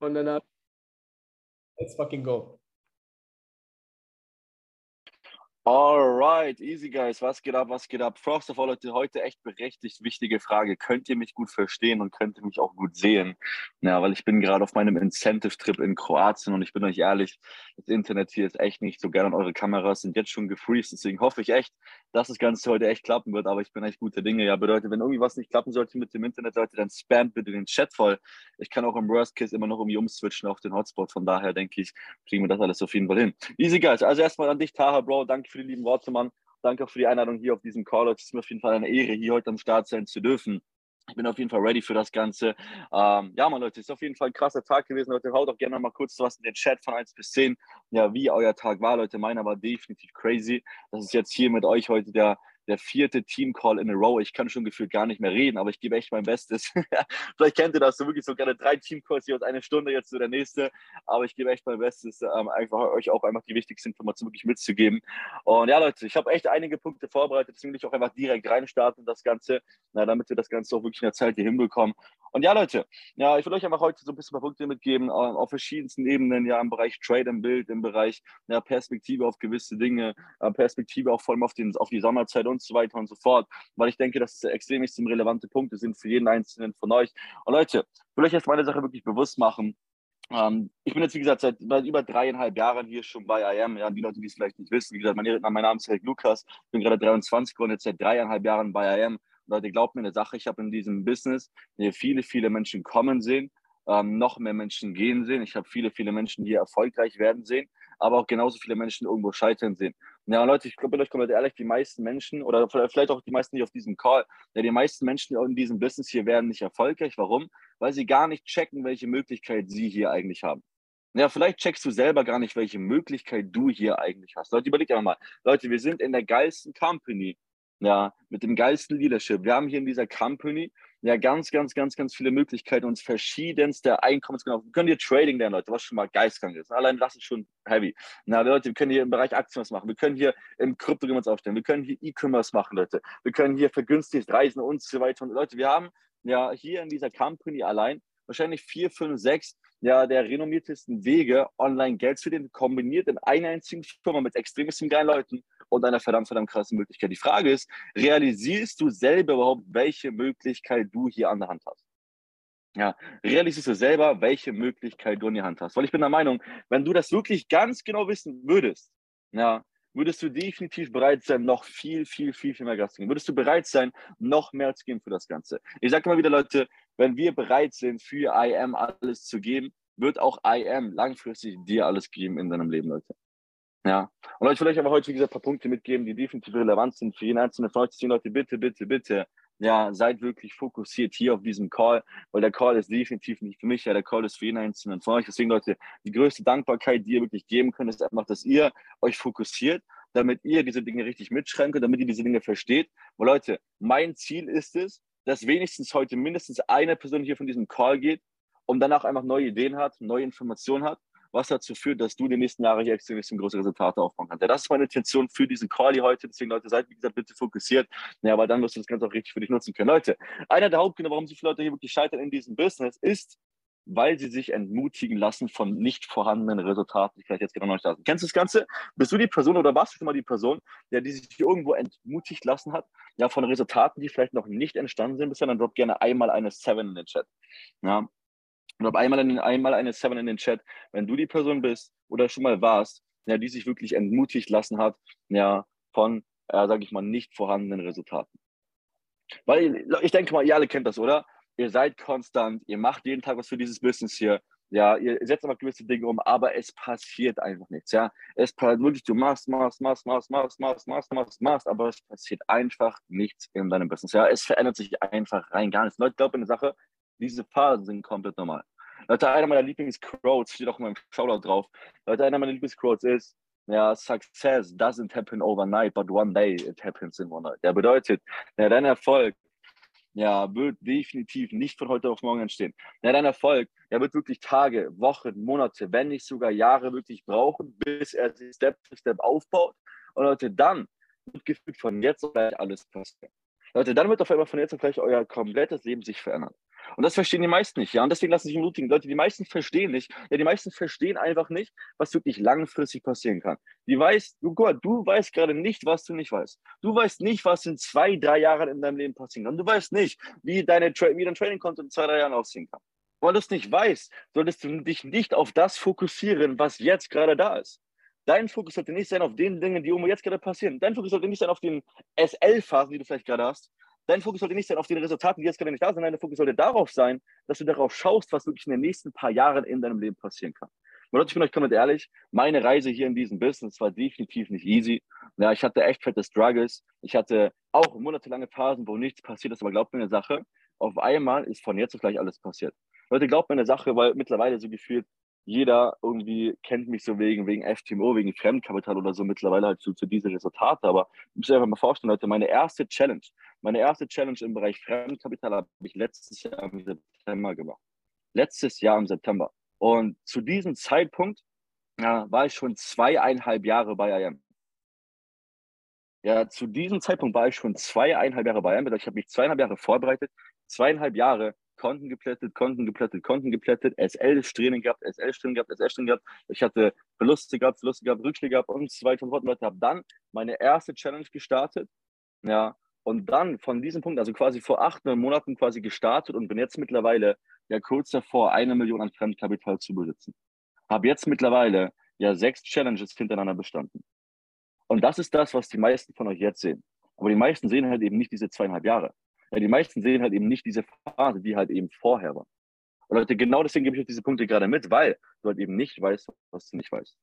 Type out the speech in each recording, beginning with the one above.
No, no, no. Let's fucking go. Alright, easy guys, was geht ab, was geht ab? First of all, Leute, heute echt berechtigt wichtige Frage. Könnt ihr mich gut verstehen und könnt ihr mich auch gut sehen? Ja, weil ich bin gerade auf meinem Incentive-Trip in Kroatien und ich bin euch ehrlich, das Internet hier ist echt nicht so geil und eure Kameras sind jetzt schon gefreezed, deswegen hoffe ich echt, dass das Ganze heute echt klappen wird, aber ich bin echt guter Dinge. Ja, bedeutet, wenn irgendwie was nicht klappen sollte mit dem Internet, Leute, dann spamt bitte den Chat voll. Ich kann auch im Worst Case immer noch irgendwie umswitchen auf den Hotspot, von daher denke ich, kriegen wir das alles auf jeden Fall hin. Easy guys, also erstmal an dich, Taha, Bro, danke für für die lieben Worte, Mann. Danke auch für die Einladung hier auf diesem Call. Es ist mir auf jeden Fall eine Ehre, hier heute am Start sein zu dürfen. Ich bin auf jeden Fall ready für das Ganze. Ähm, ja, mal Leute, ist auf jeden Fall ein krasser Tag gewesen. Leute, haut auch gerne mal kurz was in den Chat von 1 bis 10. Ja, wie euer Tag war, Leute. Meiner war definitiv crazy. Das ist jetzt hier mit euch heute der der vierte Team-Call in a row. Ich kann schon gefühlt gar nicht mehr reden, aber ich gebe echt mein Bestes. Vielleicht kennt ihr das, so wirklich so gerne drei Team-Calls hier aus einer Stunde, jetzt so der nächste. Aber ich gebe echt mein Bestes, ähm, einfach euch auch einfach die wichtigsten Informationen wirklich mitzugeben. Und ja, Leute, ich habe echt einige Punkte vorbereitet, deswegen will ich auch einfach direkt reinstarten, das Ganze, na, damit wir das Ganze auch wirklich in der Zeit hier hinbekommen. Und ja, Leute, ja, ich will euch einfach heute so ein bisschen Punkte mitgeben, auf verschiedensten Ebenen, ja, im Bereich Trade im Bild, im Bereich ja, Perspektive auf gewisse Dinge, äh, Perspektive auch vor allem auf, den, auf die Sommerzeit und so weiter und so fort, weil ich denke, dass es extrem relevante Punkte sind für jeden einzelnen von euch. Und Leute, will euch jetzt meine Sache wirklich bewusst machen. Ähm, ich bin jetzt, wie gesagt, seit, über dreieinhalb Jahren hier schon bei IM. Ja, die Leute, die es vielleicht nicht wissen, wie gesagt, mein, mein Name ist Herr Lukas, ich bin gerade 23 und jetzt seit dreieinhalb Jahren bei IM. Leute, glaubt mir eine Sache, ich habe in diesem Business viele, viele Menschen kommen sehen, ähm, noch mehr Menschen gehen sehen. Ich habe viele, viele Menschen hier erfolgreich werden sehen, aber auch genauso viele Menschen irgendwo scheitern sehen. Ja, Leute, ich glaube, euch komplett ehrlich, die meisten Menschen oder vielleicht auch die meisten nicht auf diesem Call, ja, die meisten Menschen in diesem Business hier werden nicht erfolgreich. Warum? Weil sie gar nicht checken, welche Möglichkeit sie hier eigentlich haben. Ja, vielleicht checkst du selber gar nicht, welche Möglichkeit du hier eigentlich hast. Leute, überlegt einfach mal. Leute, wir sind in der geilsten Company ja, mit dem geilsten Leadership. Wir haben hier in dieser Company ja ganz, ganz, ganz, ganz viele Möglichkeiten, uns verschiedenste Einkommensgenau. Wir können hier Trading lernen, Leute, was schon mal geistkrank ist. Allein das ist schon heavy. Na, Leute, wir können hier im Bereich Aktien was machen. Wir können hier im Krypto uns aufstellen. Wir können hier E-Commerce machen, Leute. Wir können hier vergünstigt reisen und so weiter. Und Leute, wir haben ja hier in dieser Company allein wahrscheinlich vier, fünf, sechs ja, der renommiertesten Wege, online Geld zu verdienen, kombiniert in einer einzigen Firma mit extremsten geilen Leuten und einer verdammt, verdammt krassen Möglichkeit. Die Frage ist, realisierst du selber überhaupt, welche Möglichkeit du hier an der Hand hast? Ja, realisierst du selber, welche Möglichkeit du in der Hand hast? Weil ich bin der Meinung, wenn du das wirklich ganz genau wissen würdest, ja, würdest du definitiv bereit sein, noch viel, viel, viel, viel mehr Gas zu geben. Würdest du bereit sein, noch mehr zu geben für das Ganze? Ich sage immer wieder, Leute, wenn wir bereit sind, für IM alles zu geben, wird auch IM langfristig dir alles geben in deinem Leben, Leute. Ja. Und euch vielleicht aber heute, wie gesagt, ein paar Punkte mitgeben, die definitiv relevant sind für jeden einzelnen von euch. Deswegen, Leute, bitte, bitte, bitte, ja, seid wirklich fokussiert hier auf diesem Call, weil der Call ist definitiv nicht für mich, ja, der Call ist für jeden einzelnen von euch. Deswegen, Leute, die größte Dankbarkeit, die ihr wirklich geben könnt, ist einfach, dass ihr euch fokussiert, damit ihr diese Dinge richtig mitschreiben könnt, damit ihr diese Dinge versteht. Weil, Leute, mein Ziel ist es, dass wenigstens heute mindestens eine Person hier von diesem Call geht und danach einfach neue Ideen hat, neue Informationen hat was dazu führt, dass du die nächsten Jahre hier extrem große Resultate aufbauen kannst. Ja, das ist meine Intention für diesen Call hier heute. Deswegen, Leute, seid, wie gesagt, bitte fokussiert. Ja, weil dann wirst du das Ganze auch richtig für dich nutzen können. Leute, einer der Hauptgründe, warum so viele Leute hier wirklich scheitern in diesem Business, ist, weil sie sich entmutigen lassen von nicht vorhandenen Resultaten, die vielleicht jetzt genau noch nicht da sind. Kennst du das Ganze? Bist du die Person oder warst du schon mal die Person, der die sich irgendwo entmutigt lassen hat, ja, von Resultaten, die vielleicht noch nicht entstanden sind bisher? Dann drop gerne einmal eine Seven in den Chat. Ja, und habe einmal, in, einmal eine Seven in den Chat, wenn du die Person bist oder schon mal warst, ja, die sich wirklich entmutigt lassen hat, ja, von, äh, sage ich mal, nicht vorhandenen Resultaten. Weil ich denke mal, ihr alle kennt das, oder? Ihr seid konstant, ihr macht jeden Tag was für dieses Business hier. Ja, ihr setzt aber gewisse Dinge um, aber es passiert einfach nichts. Ja, es passiert wirklich, du machst, machst, machst, machst, machst, machst, machst, machst, machst, aber es passiert einfach nichts in deinem Business. Ja, es verändert sich einfach rein gar nichts. Leute, glaubt eine Sache, diese Phasen sind komplett normal. Leute, einer meiner Lieblingsquotes, steht auch in meinem Shoutout drauf. Leute, einer meiner Lieblingsquotes ist, ja, Success doesn't happen overnight, but one day it happens in one night. Der bedeutet, ja, dein Erfolg ja, wird definitiv nicht von heute auf morgen entstehen. Ja, dein Erfolg, er wird wirklich Tage, Wochen, Monate, wenn nicht sogar Jahre wirklich brauchen, bis er sich Step für Step aufbaut. Und Leute, dann wird gefühlt von jetzt gleich alles passieren. Leute, dann wird auf einmal von jetzt auf gleich euer komplettes Leben sich verändern. Und das verstehen die meisten nicht, ja. Und deswegen lassen sich ermutigen. Leute, die meisten verstehen nicht. Ja, die meisten verstehen einfach nicht, was wirklich langfristig passieren kann. Die weiß, du, Gott, du weißt gerade nicht, was du nicht weißt. Du weißt nicht, was in zwei, drei Jahren in deinem Leben passieren kann. Du weißt nicht, wie, deine, wie dein Trading-Konto in zwei, drei Jahren aussehen kann. Weil du es nicht weißt, solltest du dich nicht auf das fokussieren, was jetzt gerade da ist. Dein Fokus sollte nicht sein auf den Dingen, die irgendwo jetzt gerade passieren. Dein Fokus sollte nicht sein auf den SL-Phasen, die du vielleicht gerade hast, Dein Fokus sollte nicht sein auf den Resultaten, die jetzt gerade nicht da sind. Dein Fokus sollte darauf sein, dass du darauf schaust, was wirklich in den nächsten paar Jahren in deinem Leben passieren kann. Und Leute, ich bin euch komplett ehrlich, meine Reise hier in diesem Business war definitiv nicht easy. Ja, ich hatte echt fette Struggles. Ich hatte auch monatelange Phasen, wo nichts passiert ist, aber glaubt mir eine Sache, auf einmal ist von jetzt auf gleich alles passiert. Leute, glaubt mir eine Sache, weil mittlerweile so gefühlt jeder irgendwie kennt mich so wegen, wegen FTMO, wegen Fremdkapital oder so mittlerweile halt zu, zu diese Resultate. Aber ich muss einfach mal vorstellen, Leute, meine erste Challenge, meine erste Challenge im Bereich Fremdkapital habe ich letztes Jahr im September gemacht. Letztes Jahr im September. Und zu diesem Zeitpunkt ja, war ich schon zweieinhalb Jahre bei IM. Ja, zu diesem Zeitpunkt war ich schon zweieinhalb Jahre bei IM. Ich habe mich zweieinhalb Jahre vorbereitet, zweieinhalb Jahre Konten geplättet, Konten geplättet, Konten geplättet, SL-Training gehabt, SL-Training gehabt, SL-Training gehabt. Ich hatte Verluste gehabt, Verluste gehabt, Rückschläge gehabt und so weiter und fort. Leute, habe dann meine erste Challenge gestartet. Ja, und dann von diesem Punkt, also quasi vor acht, neun Monaten quasi gestartet und bin jetzt mittlerweile ja kurz davor, eine Million an Fremdkapital zu besitzen. Habe jetzt mittlerweile ja sechs Challenges hintereinander bestanden. Und das ist das, was die meisten von euch jetzt sehen. Aber die meisten sehen halt eben nicht diese zweieinhalb Jahre. Ja, die meisten sehen halt eben nicht diese Phase, die halt eben vorher war. Und Leute, genau deswegen gebe ich euch diese Punkte gerade mit, weil du halt eben nicht weißt, was du nicht weißt.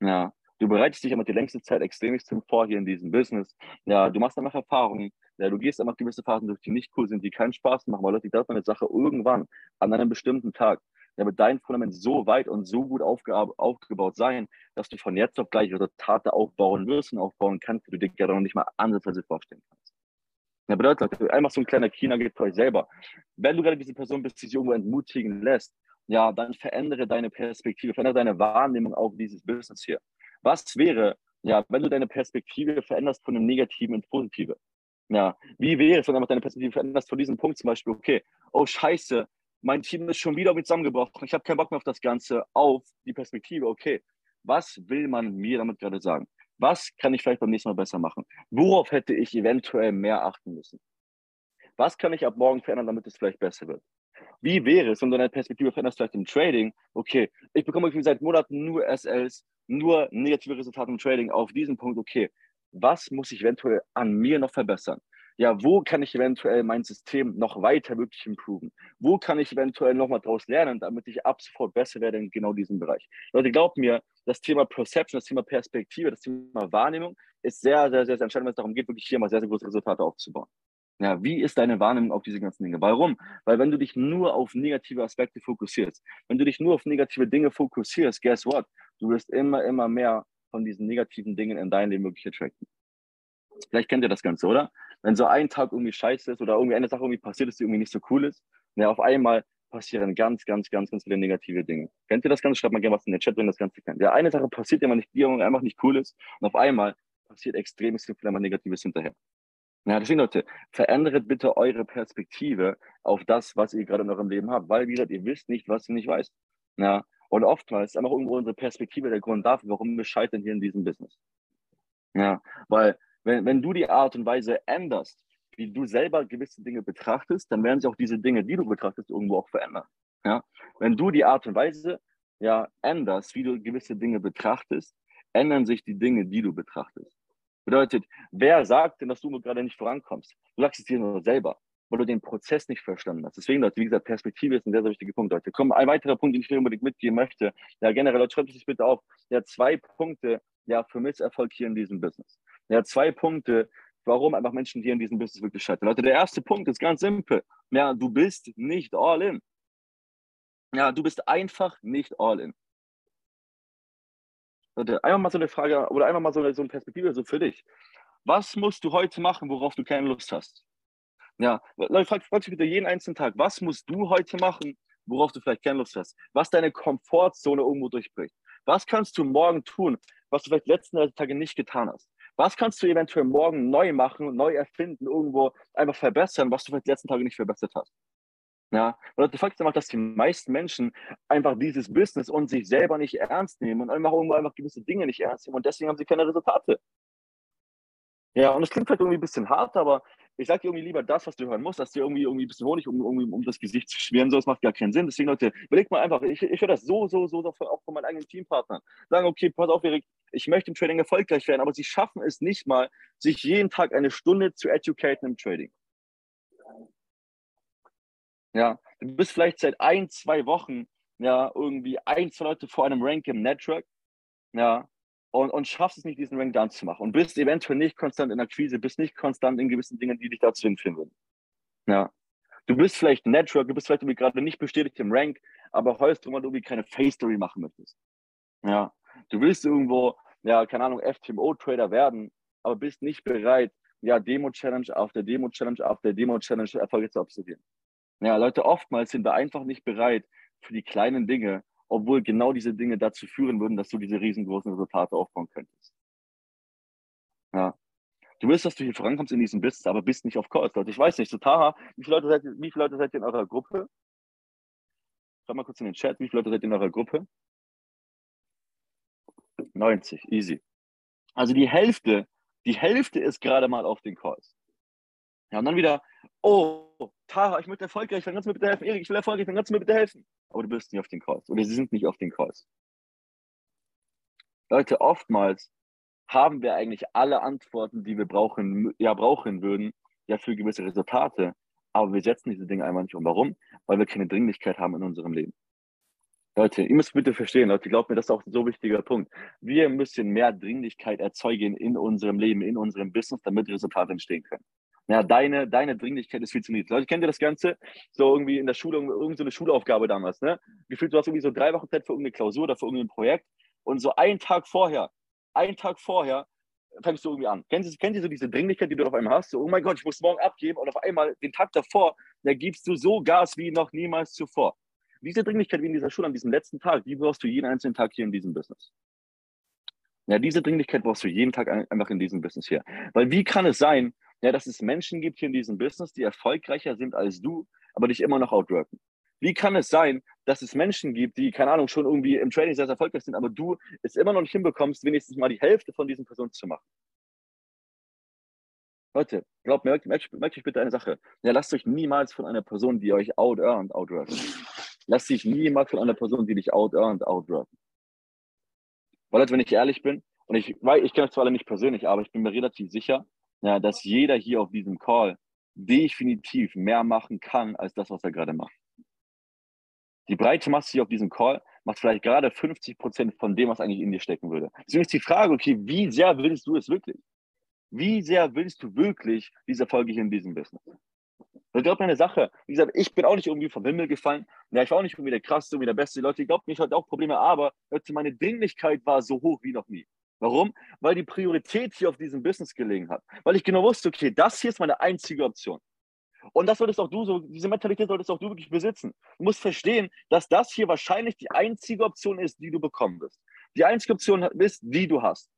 Ja, du bereitest dich immer die längste Zeit extremst vor hier in diesem Business. Ja, du machst einfach Erfahrungen. Ja, du gehst einfach gewisse Phasen durch, die nicht cool sind, die keinen Spaß machen. Aber Leute, ich glaube, eine Sache irgendwann, an einem bestimmten Tag, ja, wird dein Fundament so weit und so gut aufgebaut sein, dass du von jetzt auf gleich Resultate aufbauen wirst und aufbauen kannst, die du dir gerade noch nicht mal ansatzweise vorstellen kannst. Ja, bedeutet, einfach so ein kleiner China für euch selber. Wenn du gerade diese Person bist, die sich irgendwo entmutigen lässt, ja, dann verändere deine Perspektive, verändere deine Wahrnehmung auf dieses Business hier. Was wäre, ja, wenn du deine Perspektive veränderst von einem Negativen ins Positive? Ja, wie wäre es, wenn du deine Perspektive veränderst von diesem Punkt zum Beispiel, okay, oh Scheiße, mein Team ist schon wieder zusammengebrochen, ich habe keinen Bock mehr auf das Ganze, auf die Perspektive, okay, was will man mir damit gerade sagen? Was kann ich vielleicht beim nächsten Mal besser machen? Worauf hätte ich eventuell mehr achten müssen? Was kann ich ab morgen verändern, damit es vielleicht besser wird? Wie wäre es, du deine Perspektive veränderst, vielleicht im Trading? Okay, ich bekomme seit Monaten nur SLs, nur negative Resultate im Trading auf diesen Punkt. Okay, was muss ich eventuell an mir noch verbessern? Ja, wo kann ich eventuell mein System noch weiter wirklich improven? Wo kann ich eventuell nochmal daraus lernen, damit ich ab sofort besser werde in genau diesem Bereich? Leute, glaubt mir, das Thema Perception, das Thema Perspektive, das Thema Wahrnehmung ist sehr, sehr, sehr, sehr entscheidend, wenn es darum geht, wirklich hier mal sehr, sehr große Resultate aufzubauen. Ja, wie ist deine Wahrnehmung auf diese ganzen Dinge? Warum? Weil wenn du dich nur auf negative Aspekte fokussierst, wenn du dich nur auf negative Dinge fokussierst, guess what? Du wirst immer, immer mehr von diesen negativen Dingen in dein Leben wirklich attracten. Vielleicht kennt ihr das Ganze, oder? Wenn so ein Tag irgendwie scheiße ist oder irgendwie eine Sache irgendwie passiert ist, die irgendwie nicht so cool ist, ja, auf einmal passieren ganz, ganz, ganz, ganz viele negative Dinge. Kennt ihr das Ganze? Schreibt mal gerne was in den Chat, wenn das Ganze kennt. Ja, eine Sache passiert immer nicht, die einfach nicht cool ist und auf einmal passiert extrem viel Negatives hinterher. Ja, deswegen Leute, verändert bitte eure Perspektive auf das, was ihr gerade in eurem Leben habt, weil, wie gesagt, ihr wisst nicht, was ihr nicht weißt. Ja, und oftmals ist einfach irgendwo unsere Perspektive der Grund dafür, warum wir scheitern hier in diesem Business. Ja, weil wenn, wenn du die Art und Weise änderst, wie du selber gewisse Dinge betrachtest, dann werden sich auch diese Dinge, die du betrachtest, irgendwo auch verändern. Ja? Wenn du die Art und Weise ja, änderst, wie du gewisse Dinge betrachtest, ändern sich die Dinge, die du betrachtest. Bedeutet, wer sagt denn, dass du gerade nicht vorankommst? Du sagst es dir nur selber, weil du den Prozess nicht verstanden hast. Deswegen, Leute, wie gesagt, Perspektive ist ein sehr, sehr wichtiger Punkt, Leute. Komm, ein weiterer Punkt, den ich dir unbedingt mitgeben möchte. Ja, generell, Leute, schreibt sich bitte auf. Ja, zwei Punkte, ja, für Misserfolg hier in diesem Business. Ja, zwei Punkte, warum einfach Menschen hier in diesem Business wirklich scheitern. Leute, der erste Punkt ist ganz simpel. Ja, du bist nicht all in. Ja, du bist einfach nicht all in. Leute, einmal mal so eine Frage oder einmal mal so eine, so eine Perspektive so für dich. Was musst du heute machen, worauf du keine Lust hast? Ja, Leute, frag, frag dich bitte jeden einzelnen Tag, was musst du heute machen, worauf du vielleicht keine Lust hast? Was deine Komfortzone irgendwo durchbricht? Was kannst du morgen tun, was du vielleicht letzten Tage nicht getan hast? Was kannst du eventuell morgen neu machen, neu erfinden, irgendwo einfach verbessern, was du vielleicht die letzten Tage nicht verbessert hast? Ja, und der Fakt ist einfach, dass die meisten Menschen einfach dieses Business und sich selber nicht ernst nehmen und einfach irgendwo einfach gewisse Dinge nicht ernst nehmen und deswegen haben sie keine Resultate. Ja, und es klingt vielleicht irgendwie ein bisschen hart, aber ich sage dir irgendwie lieber das, was du hören musst, dass dir irgendwie, irgendwie ein bisschen Honig um, um, um das Gesicht zu schmieren. So, das macht gar keinen Sinn. Deswegen, Leute, überlegt mal einfach, ich, ich höre das so, so, so auch von meinen eigenen Teampartnern. Sagen, okay, pass auf, Erik, ich möchte im Trading erfolgreich werden, aber sie schaffen es nicht mal, sich jeden Tag eine Stunde zu educaten im Trading. Ja, du bist vielleicht seit ein, zwei Wochen ja, irgendwie ein, zwei Leute vor einem Rank im Network, ja, und, und schaffst es nicht, diesen Rank dann zu machen und bist eventuell nicht konstant in der Krise, bist nicht konstant in gewissen Dingen, die dich dazu hinführen würden. Ja. Du bist vielleicht Network, du bist vielleicht irgendwie gerade nicht bestätigt im Rank, aber heulst drum, weil du irgendwie keine Face-Story machen möchtest. Ja. Du willst irgendwo, ja, keine Ahnung, FTMO-Trader werden, aber bist nicht bereit, ja, Demo-Challenge auf der Demo-Challenge auf der Demo-Challenge Erfolge zu absolvieren. Ja, Leute, oftmals sind wir einfach nicht bereit für die kleinen Dinge, obwohl genau diese Dinge dazu führen würden, dass du diese riesengroßen Resultate aufbauen könntest. Ja. Du willst, dass du hier vorankommst in diesem Business, aber bist nicht auf Calls, Leute. Ich weiß nicht, so Taha, wie viele Leute seid wie viele Leute seid ihr in eurer Gruppe? Schau mal kurz in den Chat, wie viele Leute seid ihr in eurer Gruppe? 90, easy. Also die Hälfte, die Hälfte ist gerade mal auf den Calls. Ja, und dann wieder, oh, Tara, ich möchte erfolgreich sein, kannst du mir bitte helfen? Erik, ich will erfolgreich sein, kannst du mir bitte helfen? Aber du bist nicht auf den Calls oder sie sind nicht auf den Calls. Leute, oftmals haben wir eigentlich alle Antworten, die wir brauchen, ja, brauchen würden, ja, für gewisse Resultate. Aber wir setzen diese Dinge einmal nicht um. Warum? Weil wir keine Dringlichkeit haben in unserem Leben. Leute, ihr müsst bitte verstehen, Leute, glaubt mir, das ist auch ein so wichtiger Punkt. Wir müssen mehr Dringlichkeit erzeugen in unserem Leben, in unserem Business, damit Resultate entstehen können. Ja, deine, deine Dringlichkeit ist viel zu niedrig. Leute, kennt ihr das Ganze? So irgendwie in der Schule, irgendeine Schulaufgabe damals, ne? Gefühlt, du hast irgendwie so drei Wochen Zeit für irgendeine Klausur oder für irgendein Projekt und so einen Tag vorher, einen Tag vorher fängst du irgendwie an. Kennt ihr, kennt ihr so diese Dringlichkeit, die du auf einmal hast? So, oh mein Gott, ich muss morgen abgeben und auf einmal den Tag davor, da gibst du so Gas wie noch niemals zuvor. Diese Dringlichkeit wie in dieser Schule an diesem letzten Tag, die brauchst du jeden einzelnen Tag hier in diesem Business. Ja, diese Dringlichkeit brauchst du jeden Tag einfach in diesem Business hier. Weil wie kann es sein, ja, dass es Menschen gibt hier in diesem Business, die erfolgreicher sind als du, aber dich immer noch outworken. Wie kann es sein, dass es Menschen gibt, die, keine Ahnung, schon irgendwie im Trading sehr, sehr erfolgreich sind, aber du es immer noch nicht hinbekommst, wenigstens mal die Hälfte von diesen Personen zu machen? Leute, glaubt mir, merkt, euch bitte eine Sache. Ja, lasst euch niemals von einer Person, die euch out-earned, outworken. Lasst dich niemals von einer Person, die dich out-earned, outworken. Weil, wenn ich ehrlich bin, und ich, ich kenne euch zwar alle nicht persönlich, aber ich bin mir relativ sicher, ja, dass jeder hier auf diesem Call definitiv mehr machen kann, als das, was er gerade macht. Die breite Masse hier auf diesem Call macht vielleicht gerade 50 Prozent von dem, was eigentlich in dir stecken würde. Deswegen ist die Frage, okay, wie sehr willst du es wirklich? Wie sehr willst du wirklich diese Erfolge hier in diesem Business? Das glaubt mir eine Sache. Wie gesagt, ich bin auch nicht irgendwie vom Himmel gefallen. Ja, ich war auch nicht irgendwie der krasseste, irgendwie der beste. Leute, glaubt mir, ich hatte auch Probleme, aber meine Dringlichkeit war so hoch wie noch nie. Warum? Weil die Priorität hier auf diesem Business gelegen hat. Weil ich genau wusste, okay, das hier ist meine einzige Option. Und das solltest auch du, so, diese Mentalität solltest auch du wirklich besitzen. Du musst verstehen, dass das hier wahrscheinlich die einzige Option ist, die du bekommen wirst. Die einzige Option ist, die du hast.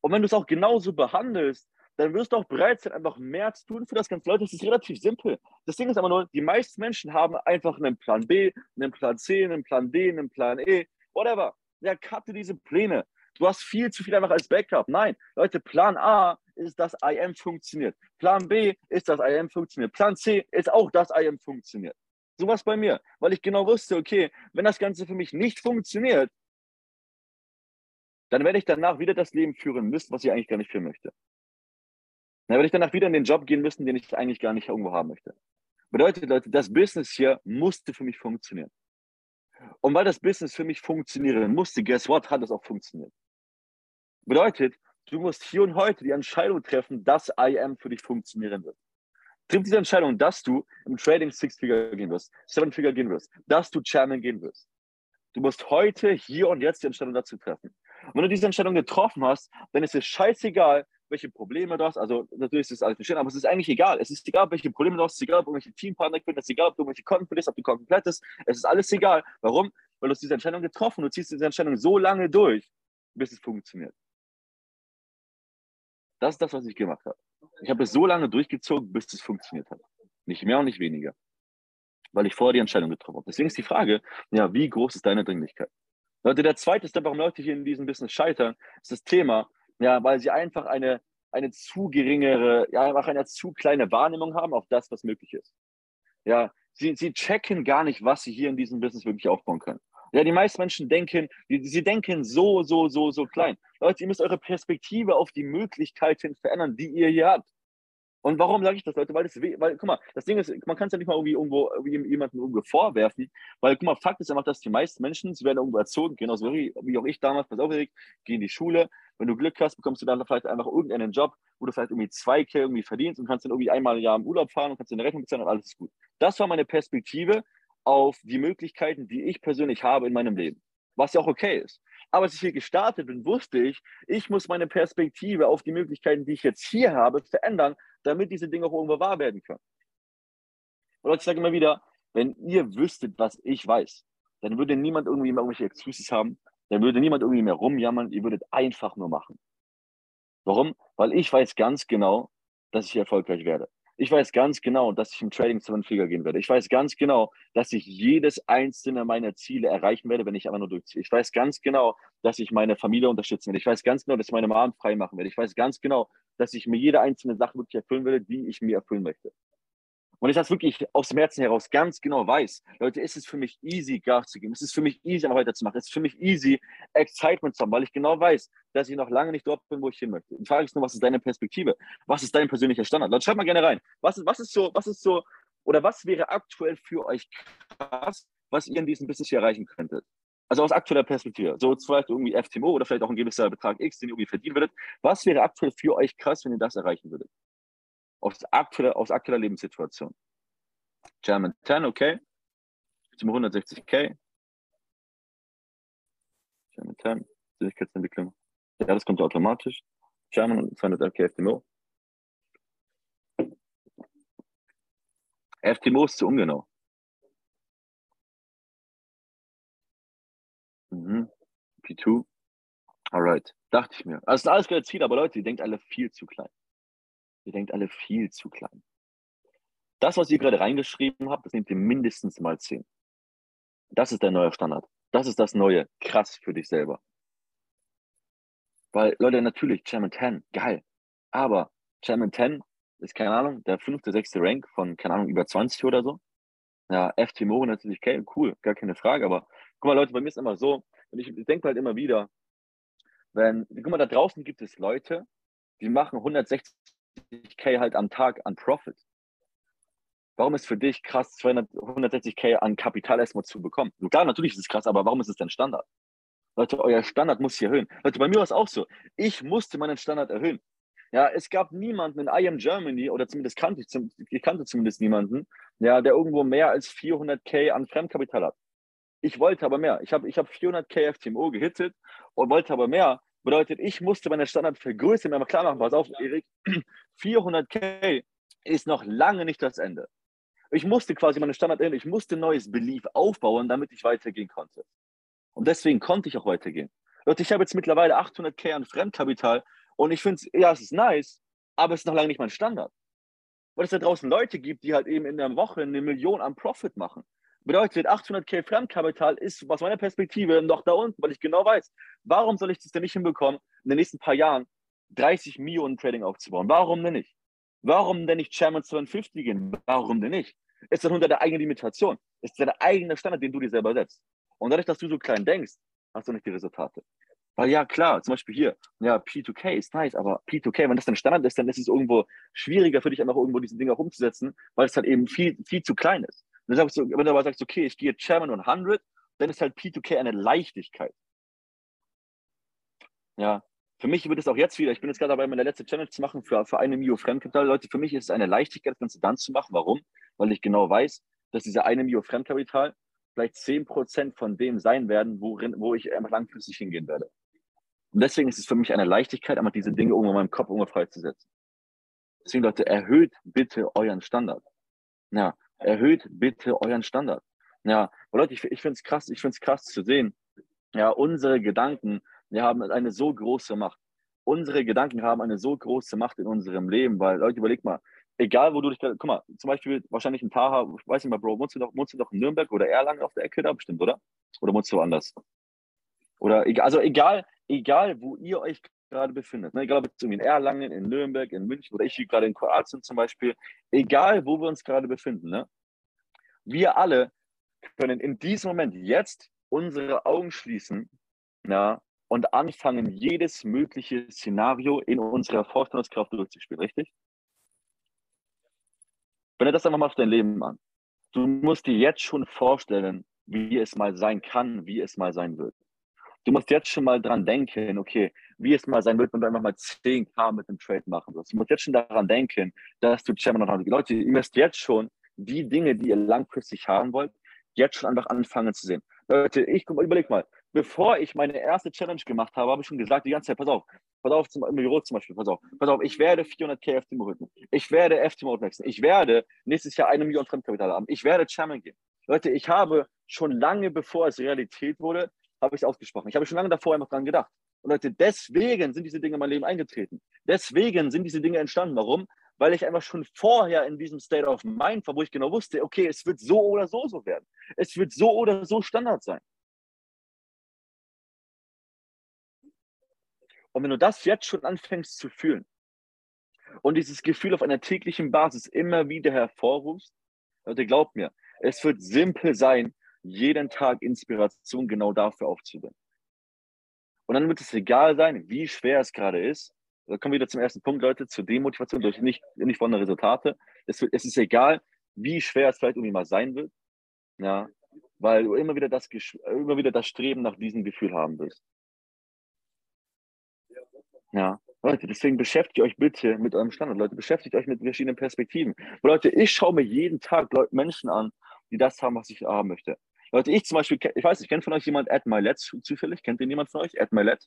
Und wenn du es auch genauso behandelst, dann wirst du auch bereit sein, einfach mehr zu tun für das ganze Leute. Das ist relativ simpel. Das Ding ist aber nur, die meisten Menschen haben einfach einen Plan B, einen Plan C, einen Plan D, einen Plan E, whatever. Ja, cutte diese Pläne. Du hast viel zu viel einfach als Backup. Nein, Leute, Plan A ist, dass IM funktioniert. Plan B ist, dass IM funktioniert. Plan C ist auch, dass IM funktioniert. So was bei mir, weil ich genau wusste, okay, wenn das Ganze für mich nicht funktioniert, dann werde ich danach wieder das Leben führen müssen, was ich eigentlich gar nicht führen möchte. Dann werde ich danach wieder in den Job gehen müssen, den ich eigentlich gar nicht irgendwo haben möchte. Bedeutet, Leute, das Business hier musste für mich funktionieren. Und weil das Business für mich funktionieren musste, guess what, hat es auch funktioniert. Bedeutet, du musst hier und heute die Entscheidung treffen, dass IM für dich funktionieren wird. Triff diese Entscheidung, dass du im Trading Six-Figure gehen wirst, Seven-Figure gehen wirst, dass du Chairman gehen wirst. Du musst heute, hier und jetzt die Entscheidung dazu treffen. Und wenn du diese Entscheidung getroffen hast, dann ist es scheißegal, welche Probleme du hast. Also natürlich ist das alles nicht schön, aber es ist eigentlich egal. Es ist egal, welche Probleme du hast, es ist egal, ob du welche Teampartner findest, es ist egal, ob du welche Konten findest, ob du Konten plättest. Es ist alles egal. Warum? Weil du hast diese Entscheidung getroffen, du ziehst diese Entscheidung so lange durch, bis es funktioniert. Das ist das, was ich gemacht habe. Ich habe es so lange durchgezogen, bis es funktioniert hat. Nicht mehr und nicht weniger. Weil ich vorher die Entscheidung getroffen habe. Deswegen ist die Frage, ja, wie groß ist deine Dringlichkeit? Leute, der zweite Step, warum Leute hier in diesem Business scheitern, ist das Thema, ja, weil sie einfach eine, eine zu geringere, ja, einfach eine zu kleine Wahrnehmung haben auf das, was möglich ist. Ja, sie, sie checken gar nicht, was sie hier in diesem Business wirklich aufbauen können. Ja, die meisten Menschen denken, die, sie denken so, so, so, so klein. Leute, ihr müsst eure Perspektive auf die Möglichkeiten verändern, die ihr hier habt. Und warum sage ich das, Leute? Weil das, weil, guck mal, das Ding ist, man kann es ja nicht mal irgendwie irgendwo jemanden irgendwo vorwerfen, weil, guck mal, Fakt ist einfach, dass die meisten Menschen, sie werden irgendwo erzogen, genauso wie, wie auch ich damals, pass auf, Erik, geh in die Schule. Wenn du Glück hast, bekommst du dann vielleicht einfach irgendeinen Job, wo du vielleicht irgendwie 2K irgendwie verdienst und kannst dann irgendwie einmal im Jahr im Urlaub fahren und kannst eine Rechnung bezahlen und alles ist gut. Das war meine Perspektive auf die Möglichkeiten, die ich persönlich habe in meinem Leben. Was ja auch okay ist. Aber als ich hier gestartet bin, wusste ich, ich muss meine Perspektive auf die Möglichkeiten, die ich jetzt hier habe, verändern, damit diese Dinge auch irgendwo wahr werden können. Und ich sage immer wieder, wenn ihr wüsstet, was ich weiß, dann würde niemand irgendwie mehr irgendwelche Excuses haben, dann würde niemand irgendwie mehr rumjammern, ihr würdet einfach nur machen. Warum? Weil ich weiß ganz genau, dass ich erfolgreich werde. Ich weiß ganz genau, dass ich im Trading zu Figure gehen werde. Ich weiß ganz genau, dass ich jedes einzelne meiner Ziele erreichen werde, wenn ich einfach nur durchziehe. Ich weiß ganz genau, dass ich meine Familie unterstützen werde. Ich weiß ganz genau, dass ich meine Mom frei machen werde. Ich weiß ganz genau, dass ich mir jede einzelne Sache wirklich erfüllen werde, die ich mir erfüllen möchte. Und ich das wirklich aus dem Herzen heraus ganz genau weiß, Leute, ist es für mich easy, Gas zu geben. Es ist für mich easy, einfach weiterzumachen. Es ist für mich easy, Excitement zu haben, weil ich genau weiß, dass ich noch lange nicht dort bin, wo ich hin möchte. Die Frage ist nur, was ist deine Perspektive? Was ist dein persönlicher Standard? Leute, schreibt mal gerne rein. Was ist, was ist so, was ist so, oder was wäre aktuell für euch krass, was ihr in diesem Business hier erreichen könntet? Also aus aktueller Perspektive. So vielleicht irgendwie FTMO oder vielleicht auch ein gewisser Betrag X, den ihr irgendwie verdienen würdet. Was wäre aktuell für euch krass, wenn ihr das erreichen würdet? Aus aktueller, aus aktueller Lebenssituation. German 10, okay. Zum 160k. German 10, Sicherheitsentwicklung. Ja, das kommt automatisch. German 211k FTMO. FTMO ist zu ungenau. Mhm. P2. Alright. Dachte ich mir. Also, das ist alles geile Ziel, aber Leute, ihr denkt alle viel zu klein. Ihr denkt alle viel zu klein. Das, was ihr gerade reingeschrieben habt, das nehmt ihr mindestens mal 10. Das ist der neue Standard. Das ist das neue krass für dich selber. Weil, Leute, natürlich, Chairman 10, geil. Aber Chairman 10 ist, keine Ahnung, der fünfte, sechste Rank von, keine Ahnung, über 20 oder so. Ja, FTMO natürlich, okay, cool, gar keine Frage. Aber guck mal, Leute, bei mir ist immer so, und ich denke halt immer wieder, wenn, guck mal, da draußen gibt es Leute, die machen 160 160k halt am Tag an Profit. Warum ist für dich krass, 200, 160k an Kapital erstmal zu bekommen? So, klar, natürlich ist es krass, aber warum ist es denn Standard? Leute, euer Standard muss sich erhöhen. Leute, bei mir war es auch so. Ich musste meinen Standard erhöhen. Ja, es gab niemanden in I Am Germany, oder zumindest kannte ich, ich kannte zumindest niemanden, ja, der irgendwo mehr als 400k an Fremdkapital hat. Ich wollte aber mehr. Ich habe ich hab 400k FTMO gehittet und wollte aber mehr. Bedeutet, ich musste meine Standard vergrößern, mir mal klar machen, pass auf, Erik, 400k ist noch lange nicht das Ende. Ich musste quasi meine Standard ich musste neues Belief aufbauen, damit ich weitergehen konnte. Und deswegen konnte ich auch weitergehen. Leute, ich habe jetzt mittlerweile 800k an Fremdkapital und ich finde es, ja, es ist nice, aber es ist noch lange nicht mein Standard. Weil es da draußen Leute gibt, die halt eben in der Woche eine Million an Profit machen. Bedeutet, 800k Fremdkapital ist aus meiner Perspektive noch da unten, weil ich genau weiß, warum soll ich das denn nicht hinbekommen, in den nächsten paar Jahren 30 Millionen Trading aufzubauen? Warum denn nicht? Warum denn nicht Chairman 250 gehen? Warum denn nicht? Ist das unter der eigenen Limitation? Ist das der eigene Standard, den du dir selber setzt? Und dadurch, dass du so klein denkst, hast du nicht die Resultate. Weil ja, klar, zum Beispiel hier, ja, P2K ist nice, aber P2K, wenn das dein Standard ist, dann ist es irgendwo schwieriger für dich einfach irgendwo diese Dinge auch umzusetzen, weil es halt eben viel, viel zu klein ist. Wenn du, sagst, wenn du aber sagst, okay, ich gehe Chairman und 100, dann ist halt P2K eine Leichtigkeit. Ja, für mich wird es auch jetzt wieder, ich bin jetzt gerade dabei, meine letzte Challenge zu machen für, für eine Mio Fremdkapital. Leute, für mich ist es eine Leichtigkeit, das Ganze dann zu machen. Warum? Weil ich genau weiß, dass diese eine Mio Fremdkapital vielleicht 10% von dem sein werden, worin, wo ich einfach langfristig hingehen werde. Und deswegen ist es für mich eine Leichtigkeit, einfach diese Dinge irgendwo in meinem Kopf irgendwo freizusetzen. Deswegen, Leute, erhöht bitte euren Standard. Ja, erhöht bitte euren Standard. Ja, Leute, ich, ich finde es krass, ich finde es krass zu sehen. Ja, unsere Gedanken, wir haben eine so große Macht. unsere Gedanken haben eine so große Macht in unserem Leben, weil, Leute, überleg mal, egal wo du dich, guck mal, zum Beispiel wahrscheinlich ein Taha, weiß nicht mal, Bro, wohnst du doch, wohnst du doch in Nürnberg oder Erlangen auf der Ecke da bestimmt, oder? Oder wohnst du woanders? Oder, also egal, egal, wo ihr euch gerade befindet, ne? egal ob es in Erlangen, in Nürnberg, in München oder ich gerade in Kroatien zum Beispiel, egal wo wir uns gerade befinden, ne? wir alle können in diesem Moment jetzt unsere Augen schließen ja, und anfangen, jedes mögliche Szenario in unserer Vorstellungskraft durchzuspielen, richtig? Wenn du das einfach mal auf dein Leben an. Du musst dir jetzt schon vorstellen, wie es mal sein kann, wie es mal sein wird. Du musst jetzt schon mal dran denken, okay, wie es mal sein wird, wenn du einfach mal 10k mit dem Trade machen wirst. Du musst jetzt schon daran denken, dass du Chairman noch Leute, ihr müsst jetzt schon die Dinge, die ihr langfristig haben wollt, jetzt schon einfach anfangen zu sehen. Leute, ich überleg mal, bevor ich meine erste Challenge gemacht habe, habe ich schon gesagt, die ganze Zeit, pass auf, pass auf, zum, im Büro zum Beispiel, pass auf, pass auf, ich werde 400k FTMO rücken. Ich werde FTMO wechseln. Ich werde nächstes Jahr eine Million Fremdkapital haben. Ich werde Chairman gehen. Leute, ich habe schon lange, bevor es Realität wurde, habe ich es ausgesprochen. Ich habe schon lange davor einfach dran gedacht. Und Leute, deswegen sind diese Dinge in mein Leben eingetreten. Deswegen sind diese Dinge entstanden. Warum? Weil ich einfach schon vorher in diesem State of Mind war, wo ich genau wusste, okay, es wird so oder so so werden. Es wird so oder so Standard sein. Und wenn du das jetzt schon anfängst zu fühlen und dieses Gefühl auf einer täglichen Basis immer wieder hervorrufst, Leute, glaubt mir, es wird simpel sein, jeden Tag Inspiration genau dafür aufzubauen. Und dann wird es egal sein, wie schwer es gerade ist. Da kommen wir wieder zum ersten Punkt, Leute, zur Demotivation durch nicht, nicht von Resultate. Es, es ist egal, wie schwer es vielleicht irgendwie mal sein wird. Ja, weil du immer wieder das, immer wieder das Streben nach diesem Gefühl haben wirst. Ja, Leute, deswegen beschäftigt euch bitte mit eurem Standard, Leute, beschäftigt euch mit verschiedenen Perspektiven. Leute, ich schaue mir jeden Tag Leute, Menschen an, die das haben, was ich haben möchte. Leute, ich zum Beispiel, ich weiß nicht, kennt von euch jemand Ed Milet zufällig? Kennt den jemand von euch? Ed Milet?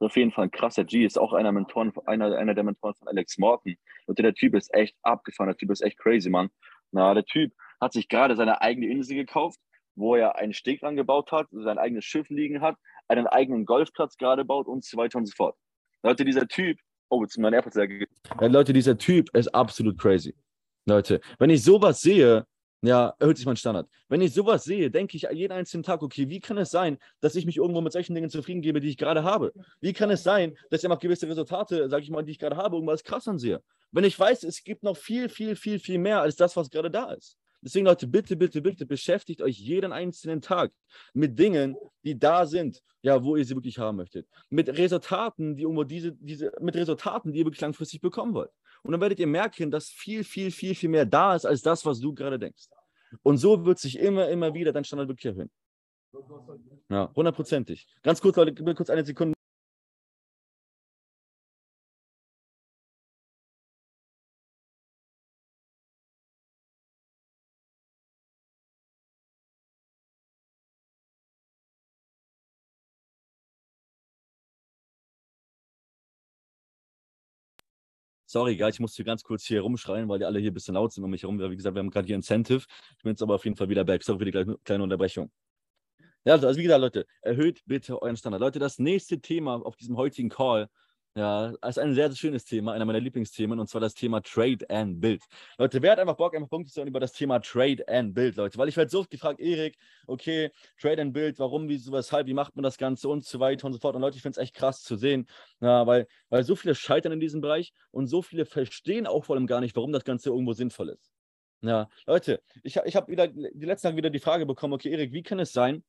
Auf jeden Fall ein krasser G, ist auch einer, Mentoren, einer, einer der Mentoren von Alex Morton. Und der Typ ist echt abgefahren, der Typ ist echt crazy, Mann. Na, der Typ hat sich gerade seine eigene Insel gekauft, wo er einen Steg dran gebaut hat, sein eigenes Schiff liegen hat, einen eigenen Golfplatz gerade baut und so weiter und so fort. Leute, dieser Typ, oh, jetzt mein AirPods ja, Leute, dieser Typ ist absolut crazy. Leute, wenn ich sowas sehe, ja, erhöht sich mein Standard. Wenn ich sowas sehe, denke ich jeden einzelnen Tag, okay, wie kann es sein, dass ich mich irgendwo mit solchen Dingen zufrieden gebe, die ich gerade habe? Wie kann es sein, dass ich einfach gewisse Resultate, sage ich mal, die ich gerade habe, irgendwas krass ansehe? Wenn ich weiß, es gibt noch viel, viel, viel, viel mehr als das, was gerade da ist. Deswegen, Leute, bitte, bitte, bitte beschäftigt euch jeden einzelnen Tag mit Dingen, die da sind, ja, wo ihr sie wirklich haben möchtet. Mit Resultaten, die irgendwo diese, diese, mit Resultaten, die ihr wirklich langfristig bekommen wollt. Und dann werdet ihr merken, dass viel, viel, viel, viel mehr da ist als das, was du gerade denkst. Und so wird sich immer, immer wieder dein Standard wirklich erhöhen. Ja, hundertprozentig. Ganz kurz, Leute, kurz eine Sekunde. Sorry, guys, ich musste ganz kurz hier rumschreien, weil die alle hier ein bisschen laut sind um mich herum. Wie gesagt, wir haben gerade hier Incentive. Ich bin jetzt aber auf jeden Fall wieder back. Sorry für die kleine Unterbrechung. Ja, also, also wie gesagt, Leute, erhöht bitte euren Standard. Leute, das nächste Thema auf diesem heutigen Call ja, ist ein sehr, sehr schönes Thema, einer meiner Lieblingsthemen, und zwar das Thema Trade and Build. Leute, wer hat einfach Bock, einfach Punkte zu hören über das Thema Trade and Build, Leute? Weil ich werde so oft gefragt, Erik, okay, Trade and Build, warum, wieso, weshalb, wie macht man das Ganze und so weiter und so fort. Und Leute, ich finde es echt krass zu sehen, ja, weil, weil so viele scheitern in diesem Bereich und so viele verstehen auch vor allem gar nicht, warum das Ganze irgendwo sinnvoll ist. Ja, Leute, ich, ich habe wieder die letzten Tage wieder die Frage bekommen, okay, Erik, wie kann es sein,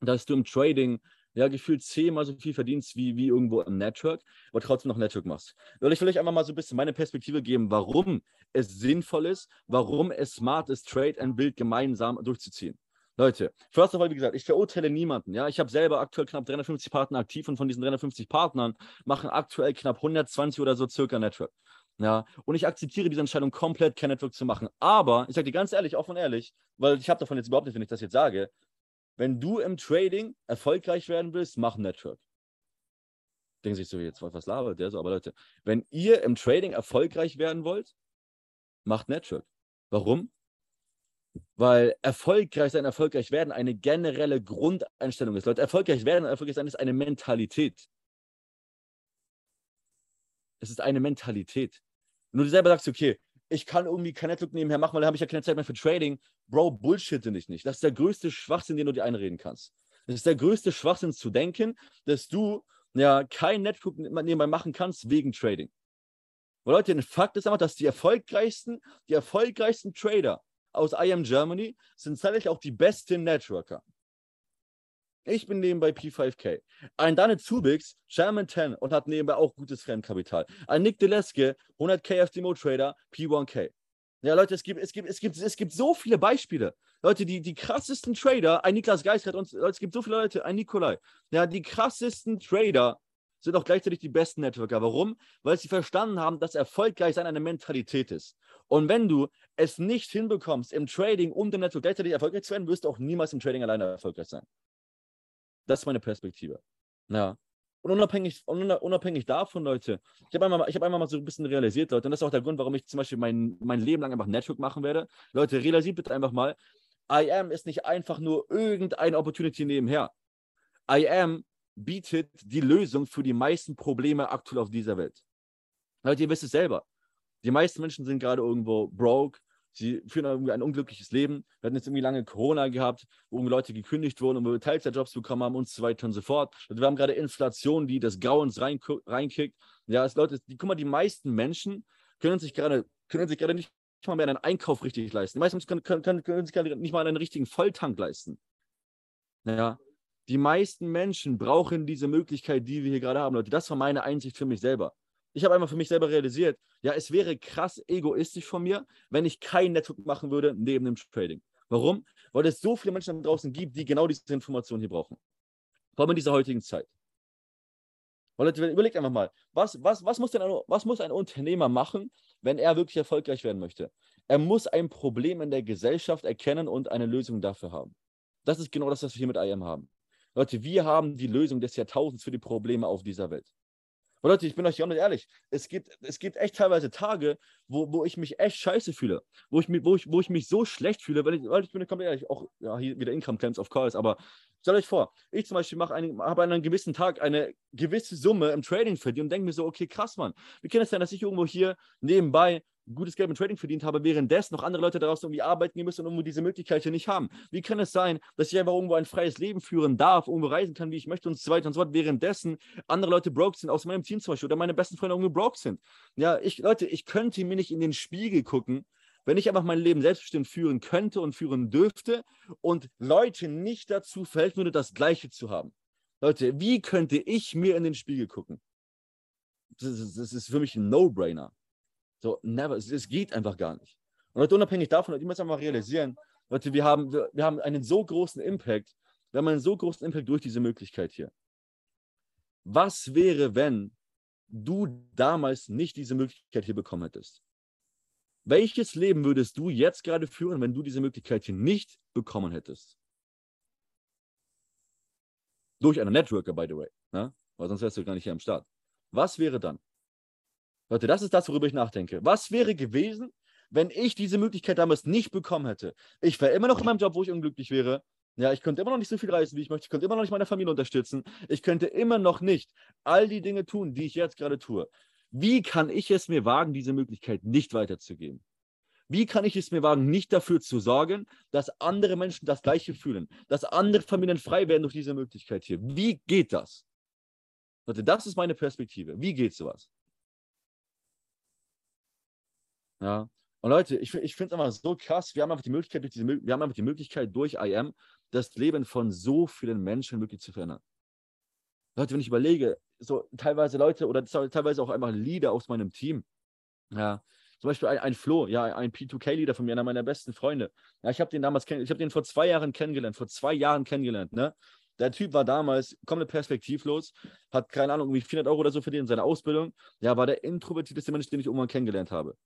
dass du im Trading ja, gefühlt zehnmal so viel verdienst wie, wie irgendwo im Network, aber trotzdem noch Network machst. Und ich will euch einfach mal so ein bisschen meine Perspektive geben, warum es sinnvoll ist, warum es smart ist, Trade and Build gemeinsam durchzuziehen. Leute, first of all, wie gesagt, ich verurteile niemanden. Ja, ich habe selber aktuell knapp 350 Partner aktiv und von diesen 350 Partnern machen aktuell knapp 120 oder so circa Network. Ja, und ich akzeptiere diese Entscheidung komplett, kein Network zu machen. Aber ich sage dir ganz ehrlich, offen und ehrlich, weil ich habe davon jetzt überhaupt nicht, wenn ich das jetzt sage, wenn du im Trading erfolgreich werden willst, mach Network. Denken sich so, jetzt was labert der so, aber Leute, wenn ihr im Trading erfolgreich werden wollt, macht Network. Warum? Weil erfolgreich sein, erfolgreich werden eine generelle Grundeinstellung ist. Leute, erfolgreich werden und erfolgreich sein ist eine Mentalität. Es ist eine Mentalität. Wenn du selber sagst, okay, ich kann irgendwie kein Network nebenher machen, weil da habe ich ja keine Zeit mehr für Trading. Bro, bullshitte dich nicht. Das ist der größte Schwachsinn, den du dir einreden kannst. Das ist der größte Schwachsinn zu denken, dass du ja kein Network nebenbei machen kannst wegen Trading. Weil Leute, ein Fakt ist einfach, dass die erfolgreichsten, die erfolgreichsten Trader aus IM Germany sind tatsächlich auch die besten Networker. Ich bin nebenbei P5K. Ein Dane Zubix, Sherman 10 und hat nebenbei auch gutes Fremdkapital. Ein Nick Deleske, 100k FDMO Trader, P1K. Ja, Leute, es gibt, es gibt, es gibt, es gibt so viele Beispiele. Leute, die, die krassesten Trader, ein Niklas Geist hat uns, Leute, es gibt so viele Leute, ein Nikolai. Ja, die krassesten Trader sind auch gleichzeitig die besten Networker. Warum? Weil sie verstanden haben, dass erfolgreich sein eine Mentalität ist. Und wenn du es nicht hinbekommst, im Trading und im Network gleichzeitig erfolgreich zu werden, wirst du auch niemals im Trading alleine erfolgreich sein. Das ist meine Perspektive. Ja. Und unabhängig, unabhängig davon, Leute, ich habe einmal, hab einmal mal so ein bisschen realisiert, Leute, und das ist auch der Grund, warum ich zum Beispiel mein, mein Leben lang einfach Network machen werde. Leute, realisiert bitte einfach mal, I am ist nicht einfach nur irgendeine Opportunity nebenher. I am bietet die Lösung für die meisten Probleme aktuell auf dieser Welt. Leute, ihr wisst es selber. Die meisten Menschen sind gerade irgendwo broke, Sie führen irgendwie ein unglückliches Leben. Wir hatten jetzt irgendwie lange Corona gehabt, wo Leute gekündigt wurden und wir Teilzeitjobs bekommen haben und so weiter und so fort. Und wir haben gerade Inflation, die das Grauens rein, reinkickt. Ja, es Leute, die, guck mal, die meisten Menschen können sich gerade, können sich gerade nicht mal mehr einen Einkauf richtig leisten. Die meisten können, können, können sich gerade nicht mal einen richtigen Volltank leisten. Ja, die meisten Menschen brauchen diese Möglichkeit, die wir hier gerade haben, Leute. Das war meine Einsicht für mich selber. Ich habe einfach für mich selber realisiert, ja, es wäre krass egoistisch von mir, wenn ich kein Network machen würde neben dem Trading. Warum? Weil es so viele Menschen da draußen gibt, die genau diese Informationen hier brauchen. Vor allem in dieser heutigen Zeit. Und überlegt einfach mal, was, was, was, muss denn ein, was muss ein Unternehmer machen, wenn er wirklich erfolgreich werden möchte? Er muss ein Problem in der Gesellschaft erkennen und eine Lösung dafür haben. Das ist genau das, was wir hier mit IM haben. Leute, wir haben die Lösung des Jahrtausends für die Probleme auf dieser Welt. Und Leute, ich bin euch ganz ehrlich, es gibt, es gibt echt teilweise Tage, wo, wo ich mich echt scheiße fühle, wo ich, wo ich, wo ich mich so schlecht fühle, weil ich, weil ich bin komplett ehrlich, auch ja, hier wieder Income Camps of Calls, aber stellt euch vor, ich zum Beispiel mache einen, habe an einem gewissen Tag eine gewisse Summe im Trading verdient und denke mir so, okay, krass, Mann, wie kann es sein, dass ich irgendwo hier nebenbei gutes Geld mit Trading verdient habe, währenddessen noch andere Leute daraus irgendwie arbeiten müssen und irgendwo diese Möglichkeit hier nicht haben. Wie kann es sein, dass ich einfach irgendwo ein freies Leben führen darf, irgendwo reisen kann, wie ich möchte und so weiter und so fort, währenddessen andere Leute broke sind, aus meinem Team zum Beispiel, oder meine besten Freunde irgendwo broke sind. Ja, ich, Leute, ich könnte mir nicht in den Spiegel gucken, wenn ich einfach mein Leben selbstbestimmt führen könnte und führen dürfte und Leute nicht dazu verhelfen würde, das Gleiche zu haben. Leute, wie könnte ich mir in den Spiegel gucken? Das ist, das ist für mich ein No-Brainer. So, never. Es, geht einfach gar nicht. Und Leute, unabhängig davon, ich muss einfach realisieren, Leute, wir haben, wir, wir haben einen so großen Impact, wir haben einen so großen Impact durch diese Möglichkeit hier. Was wäre, wenn du damals nicht diese Möglichkeit hier bekommen hättest? Welches Leben würdest du jetzt gerade führen, wenn du diese Möglichkeit hier nicht bekommen hättest? Durch einen Networker, by the way. Ne? Weil sonst wärst du gar nicht hier am Start. Was wäre dann? Leute, das ist das, worüber ich nachdenke. Was wäre gewesen, wenn ich diese Möglichkeit damals nicht bekommen hätte? Ich wäre immer noch in meinem Job, wo ich unglücklich wäre. Ja, ich könnte immer noch nicht so viel reisen, wie ich möchte. Ich könnte immer noch nicht meine Familie unterstützen. Ich könnte immer noch nicht all die Dinge tun, die ich jetzt gerade tue. Wie kann ich es mir wagen, diese Möglichkeit nicht weiterzugeben? Wie kann ich es mir wagen, nicht dafür zu sorgen, dass andere Menschen das Gleiche fühlen, dass andere Familien frei werden durch diese Möglichkeit hier? Wie geht das? Leute, das ist meine Perspektive. Wie geht sowas? Ja. Und Leute, ich, ich finde es einfach so krass. Wir haben einfach die Möglichkeit, durch diese, wir haben einfach die Möglichkeit, durch IM das Leben von so vielen Menschen wirklich zu verändern. Leute, wenn ich überlege, so teilweise Leute oder teilweise auch einfach Leader aus meinem Team, ja, zum Beispiel ein, ein Flo, ja, ein P2K-Leader von mir, einer meiner besten Freunde. Ja, ich habe den damals ich habe den vor zwei Jahren kennengelernt, vor zwei Jahren kennengelernt, ne? Der Typ war damals komplett perspektivlos, hat keine Ahnung, irgendwie 400 Euro oder so verdient in seiner Ausbildung. Ja, war der introvertierteste Mensch, den ich irgendwann kennengelernt habe.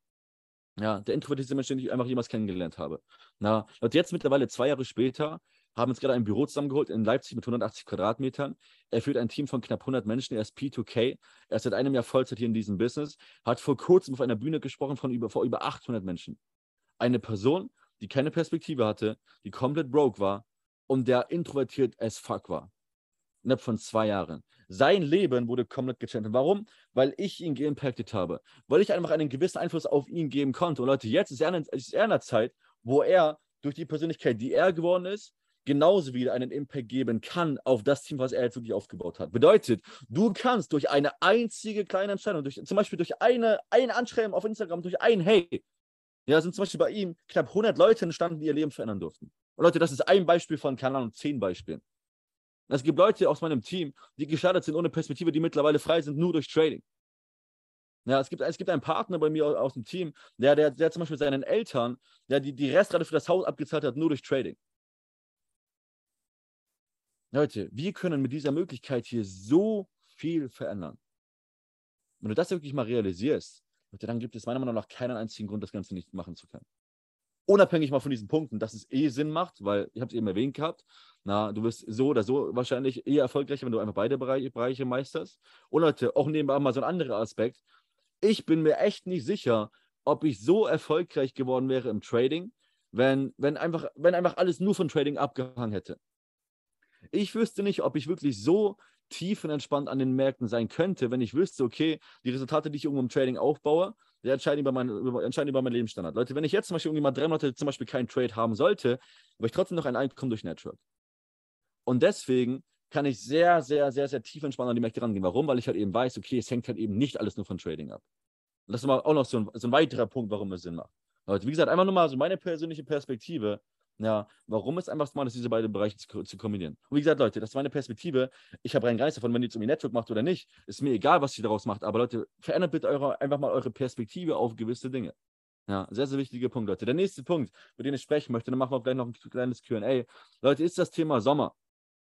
Ja, der introvertierteste Mensch, den ich einfach jemals kennengelernt habe. Na, und jetzt mittlerweile zwei Jahre später haben uns gerade ein Büro zusammengeholt in Leipzig mit 180 Quadratmetern. Er führt ein Team von knapp 100 Menschen. Er ist P2K. Er ist seit einem Jahr Vollzeit hier in diesem Business. Hat vor kurzem auf einer Bühne gesprochen von über, vor über 800 Menschen. Eine Person, die keine Perspektive hatte, die komplett broke war und der introvertiert as fuck war. Innerhalb von zwei Jahren. Sein Leben wurde komplett gechanged. Warum? Weil ich ihn geimpactet habe. Weil ich einfach einen gewissen Einfluss auf ihn geben konnte. Und Leute, jetzt ist er, in, ist er in einer Zeit, wo er durch die Persönlichkeit, die er geworden ist, genauso wieder einen Impact geben kann auf das Team, was er jetzt wirklich aufgebaut hat. Bedeutet, du kannst durch eine einzige kleine Entscheidung, durch, zum Beispiel durch eine, ein Anschreiben auf Instagram, durch ein Hey, ja, sind zum Beispiel bei ihm knapp 100 Leute entstanden, die ihr Leben verändern durften. Und Leute, das ist ein Beispiel von, keine Ahnung, zehn Beispielen. Es gibt Leute aus meinem Team, die gestartet sind ohne Perspektive, die mittlerweile frei sind, nur durch Trading. Ja, es gibt, es gibt einen Partner bei mir aus, aus dem Team, der, der, der zum Beispiel seinen Eltern, der die, die Restrate für das Haus abgezahlt hat, nur durch Trading. Leute, wir können mit dieser Möglichkeit hier so viel verändern. Wenn du das wirklich mal realisierst, dann gibt es meiner Meinung nach keinen einzigen Grund, das Ganze nicht machen zu können. Unabhängig mal von diesen Punkten, dass es eh Sinn macht, weil ich habe es eben erwähnt gehabt, na, du wirst so oder so wahrscheinlich eher erfolgreicher, wenn du einfach beide Bereiche, Bereiche meisterst. Und Leute, auch nebenbei mal so ein anderer Aspekt. Ich bin mir echt nicht sicher, ob ich so erfolgreich geworden wäre im Trading, wenn, wenn, einfach, wenn einfach alles nur von Trading abgehangen hätte. Ich wüsste nicht, ob ich wirklich so tiefenentspannt an den Märkten sein könnte, wenn ich wüsste, okay, die Resultate, die ich irgendwo im Trading aufbaue, die entscheiden über, mein, über, über meinen Lebensstandard. Leute, wenn ich jetzt zum Beispiel irgendwie mal drei Monate zum Beispiel keinen Trade haben sollte, habe ich trotzdem noch ein Einkommen durch Network. Und deswegen kann ich sehr, sehr, sehr, sehr tief entspannt an die Märkte rangehen. Warum? Weil ich halt eben weiß, okay, es hängt halt eben nicht alles nur von Trading ab. Und das ist auch noch so ein, so ein weiterer Punkt, warum es Sinn macht. Leute, wie gesagt, einfach nur mal so meine persönliche Perspektive. Ja, warum es einfach smart ist, diese beiden Bereiche zu, zu, kombinieren. Und wie gesagt, Leute, das ist meine Perspektive. Ich habe rein nichts davon, wenn ihr jetzt irgendwie Network macht oder nicht. Ist mir egal, was ihr daraus macht. Aber Leute, verändert bitte eure, einfach mal eure Perspektive auf gewisse Dinge. Ja, sehr, sehr wichtiger Punkt, Leute. Der nächste Punkt, über den ich sprechen möchte, dann machen wir gleich noch ein kleines QA. Leute, ist das Thema Sommer.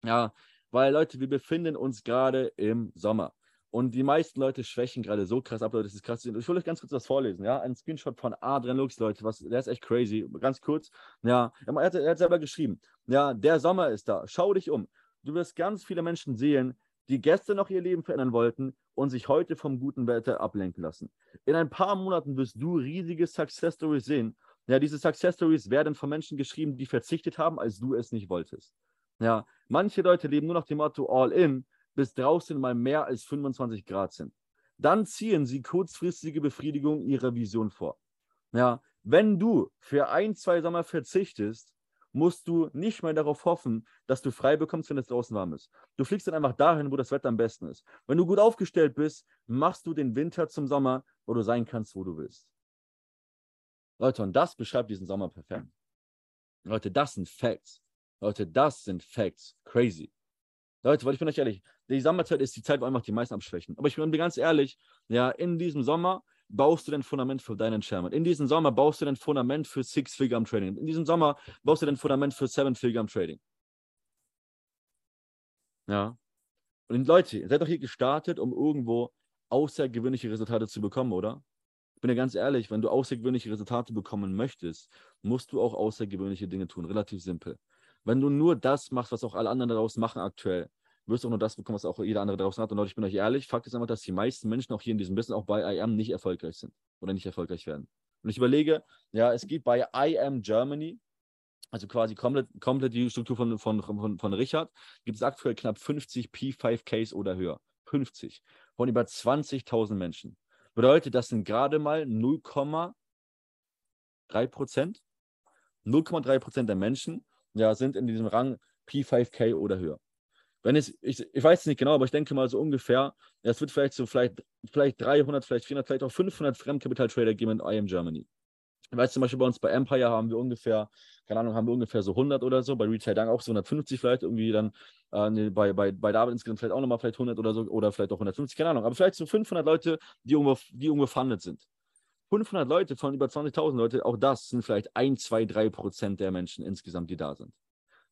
Ja, weil Leute, wir befinden uns gerade im Sommer. Und die meisten Leute schwächen gerade so krass ab, Leute, das ist krass. Ich will euch ganz kurz was vorlesen, ja. Ein Screenshot von Adrian Lux, Leute, was, der ist echt crazy. Ganz kurz, ja. Er hat, er hat selber geschrieben, ja, der Sommer ist da. Schau dich um. Du wirst ganz viele Menschen sehen, die gestern noch ihr Leben verändern wollten und sich heute vom guten Wetter ablenken lassen. In ein paar Monaten wirst du riesige Success Stories sehen. Ja, diese Success Stories werden von Menschen geschrieben, die verzichtet haben, als du es nicht wolltest. Ja, manche Leute leben nur nach dem Motto All in, bis draußen mal mehr als 25 Grad sind. Dann ziehen sie kurzfristige Befriedigung ihrer Vision vor. Ja, wenn du für ein, zwei Sommer verzichtest, musst du nicht mehr darauf hoffen, dass du frei bekommst, wenn es draußen warm ist. Du fliegst dann einfach dahin, wo das Wetter am besten ist. Wenn du gut aufgestellt bist, machst du den Winter zum Sommer, wo du sein kannst, wo du willst. Leute, und das beschreibt diesen Sommer perfekt. Leute, das sind Facts. Leute, das sind Facts. Crazy. Leute, weil ich bin euch ehrlich, die Sommerzeit ist die Zeit, wo einfach die meisten abschwächen. Aber ich bin ganz ehrlich, ja, in diesem Sommer baust du dein Fundament für deinen Chairman. In diesem Sommer baust du dein Fundament für Six-Figure am Trading. In diesem Sommer baust du dein Fundament für Seven-Figure am Trading. Ja. Und Leute, ihr seid doch hier gestartet, um irgendwo außergewöhnliche Resultate zu bekommen, oder? Ich bin ja ganz ehrlich, wenn du außergewöhnliche Resultate bekommen möchtest, musst du auch außergewöhnliche Dinge tun. Relativ simpel. Wenn du nur das machst, was auch alle anderen daraus machen aktuell, wirst du auch nur das bekommen, was auch jeder andere daraus hat. Und Leute, ich bin euch ehrlich, Fakt ist einfach, dass die meisten Menschen auch hier in diesem Business, auch bei IAM, nicht erfolgreich sind oder nicht erfolgreich werden. Und ich überlege, ja, es gibt bei IAM Germany, also quasi komplett, komplett die Struktur von, von, von, von Richard, gibt es aktuell knapp 50 P5Ks oder höher. 50 von über 20.000 Menschen. Bedeutet, das sind gerade mal 0,3 Prozent. 0,3 Prozent der Menschen ja, sind in diesem Rang P5K oder höher. Wenn es, ich, ich weiß es nicht genau, aber ich denke mal so ungefähr, es wird vielleicht so vielleicht, vielleicht 300, vielleicht 400, vielleicht auch 500 Fremdkapital-Trader geben in IM Germany. Ich weiß zum Beispiel bei uns bei Empire haben wir ungefähr, keine Ahnung, haben wir ungefähr so 100 oder so, bei Retail Dank auch so 150 vielleicht, irgendwie dann äh, nee, bei, bei, bei David insgesamt vielleicht auch nochmal vielleicht 100 oder so, oder vielleicht auch 150, keine Ahnung, aber vielleicht so 500 Leute, die irgendwo, die irgendwo funded sind. 500 Leute von über 20.000 Leute, auch das sind vielleicht 1, 2, 3 Prozent der Menschen insgesamt, die da sind.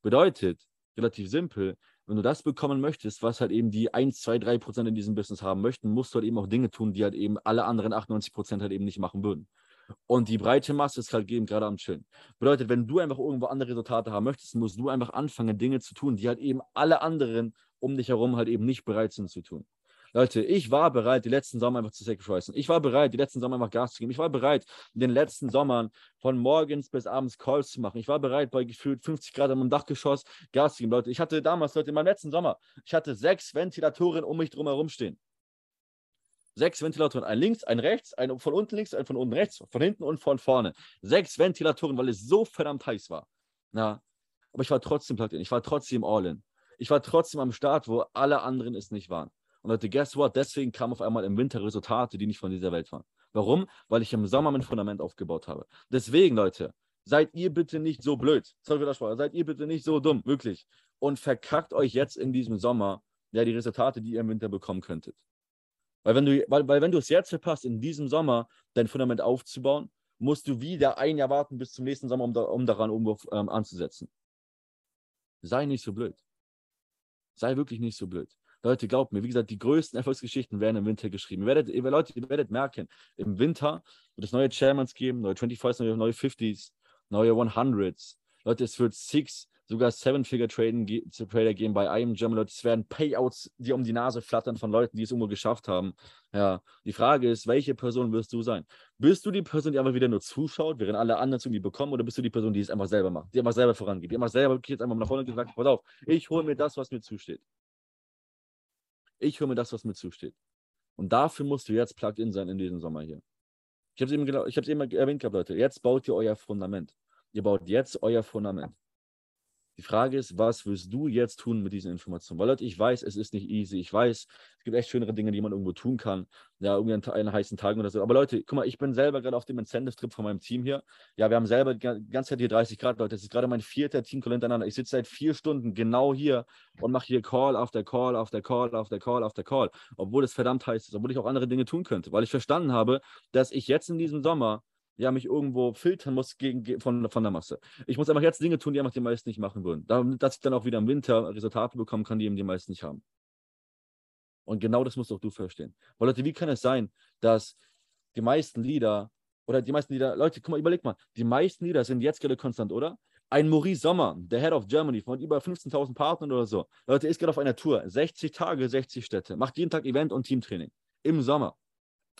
Bedeutet, relativ simpel, wenn du das bekommen möchtest, was halt eben die 1, 2, 3 Prozent in diesem Business haben möchten, musst du halt eben auch Dinge tun, die halt eben alle anderen 98 Prozent halt eben nicht machen würden. Und die breite Masse ist halt eben gerade am Chillen. Bedeutet, wenn du einfach irgendwo andere Resultate haben möchtest, musst du einfach anfangen, Dinge zu tun, die halt eben alle anderen um dich herum halt eben nicht bereit sind zu tun. Leute, ich war bereit, die letzten Sommer einfach zu sacrificen. Ich war bereit, die letzten Sommer einfach Gas zu geben. Ich war bereit, in den letzten Sommern von morgens bis abends Calls zu machen. Ich war bereit, bei gefühlt 50 Grad am Dachgeschoss Gas zu geben. Leute, ich hatte damals, Leute, in meinem letzten Sommer, ich hatte sechs Ventilatoren um mich drum herum stehen. Sechs Ventilatoren, ein links, ein rechts, ein von unten links, ein von unten rechts, von hinten und von vorne. Sechs Ventilatoren, weil es so verdammt heiß war. Na, aber ich war trotzdem plugged in. Ich war trotzdem all in. Ich war trotzdem am Start, wo alle anderen es nicht waren. Und Leute, guess what? Deswegen kamen auf einmal im Winter Resultate, die nicht von dieser Welt waren. Warum? Weil ich im Sommer mein Fundament aufgebaut habe. Deswegen, Leute, seid ihr bitte nicht so blöd. Sorry für das Sprache. Seid ihr bitte nicht so dumm, wirklich. Und verkackt euch jetzt in diesem Sommer ja die Resultate, die ihr im Winter bekommen könntet. Weil wenn du, weil, weil wenn du es jetzt verpasst, in diesem Sommer dein Fundament aufzubauen, musst du wieder ein Jahr warten bis zum nächsten Sommer, um, da, um daran um, ähm, anzusetzen. Sei nicht so blöd. Sei wirklich nicht so blöd. Leute, glaubt mir, wie gesagt, die größten Erfolgsgeschichten werden im Winter geschrieben. Ihr werdet, ihr, Leute, ihr werdet merken, im Winter wird es neue Chairmans geben, neue 25s, neue, neue 50s, neue 100s. Leute, es wird Six, sogar Seven-Figure-Trader geben bei einem. Leute, es werden Payouts, die um die Nase flattern von Leuten, die es irgendwo geschafft haben. Ja, die Frage ist, welche Person wirst du sein? Bist du die Person, die einfach wieder nur zuschaut, während alle anderen es irgendwie bekommen, oder bist du die Person, die es einfach selber macht, die einfach selber vorangeht, die einfach selber jetzt einfach nach vorne gesagt, pass auf, ich hole mir das, was mir zusteht. Ich hole mir das, was mir zusteht. Und dafür musst du jetzt plugged in sein in diesem Sommer hier. Ich habe es eben, eben erwähnt gehabt, Leute. Jetzt baut ihr euer Fundament. Ihr baut jetzt euer Fundament. Die Frage ist, was wirst du jetzt tun mit diesen Informationen? Weil Leute, ich weiß, es ist nicht easy. Ich weiß, es gibt echt schönere Dinge, die man irgendwo tun kann. Ja, irgendwie einen heißen Tag oder so. Aber Leute, guck mal, ich bin selber gerade auf dem Incentive-Trip von meinem Team hier. Ja, wir haben selber die ganze Zeit hier 30 Grad, Leute. Das ist gerade mein vierter Team-Call hintereinander. Ich sitze seit vier Stunden genau hier und mache hier Call auf der Call, auf der Call, auf der Call, auf der Call. Obwohl es verdammt heiß ist, obwohl ich auch andere Dinge tun könnte. Weil ich verstanden habe, dass ich jetzt in diesem Sommer ja, mich irgendwo filtern muss gegen, von, von der Masse. Ich muss einfach jetzt Dinge tun, die einfach die meisten nicht machen würden. Damit, ich dann auch wieder im Winter Resultate bekommen kann, die eben die meisten nicht haben. Und genau das musst auch du verstehen. Weil Leute, wie kann es sein, dass die meisten Lieder oder die meisten Lieder, Leute, guck mal, überleg mal, die meisten Lieder sind jetzt gerade konstant, oder? Ein Maurice Sommer, der Head of Germany von über 15.000 Partnern oder so. Leute, ist gerade auf einer Tour. 60 Tage, 60 Städte. Macht jeden Tag Event und Teamtraining. Im Sommer.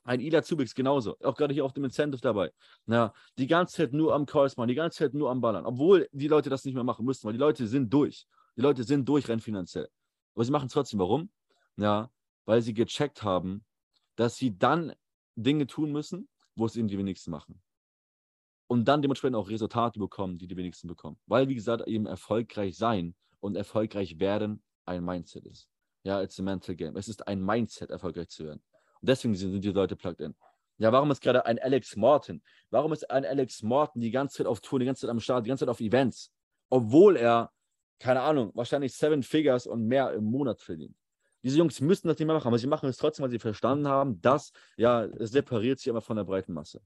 Ein Ida Zubix genauso, auch gerade hier auf dem Incentive dabei. Ja, die ganze Zeit nur am Calls machen, die ganze Zeit nur am Ballern, obwohl die Leute das nicht mehr machen müssten, weil die Leute sind durch. Die Leute sind durch rein finanziell. Aber sie machen es trotzdem. Warum? Ja, weil sie gecheckt haben, dass sie dann Dinge tun müssen, wo es ihnen die wenigsten machen. Und dann dementsprechend auch Resultate bekommen, die die wenigsten bekommen. Weil, wie gesagt, eben erfolgreich sein und erfolgreich werden ein Mindset ist. Ja, it's a mental game. Es ist ein Mindset, erfolgreich zu werden. Und deswegen sind die Leute plugged in. Ja, warum ist gerade ein Alex Morton? Warum ist ein Alex Morton die ganze Zeit auf Tour, die ganze Zeit am Start, die ganze Zeit auf Events? Obwohl er, keine Ahnung, wahrscheinlich Seven Figures und mehr im Monat verdient. Diese Jungs müssten das nicht mehr machen, aber sie machen es trotzdem, weil sie verstanden haben, dass, ja, es separiert sich immer von der breiten Masse.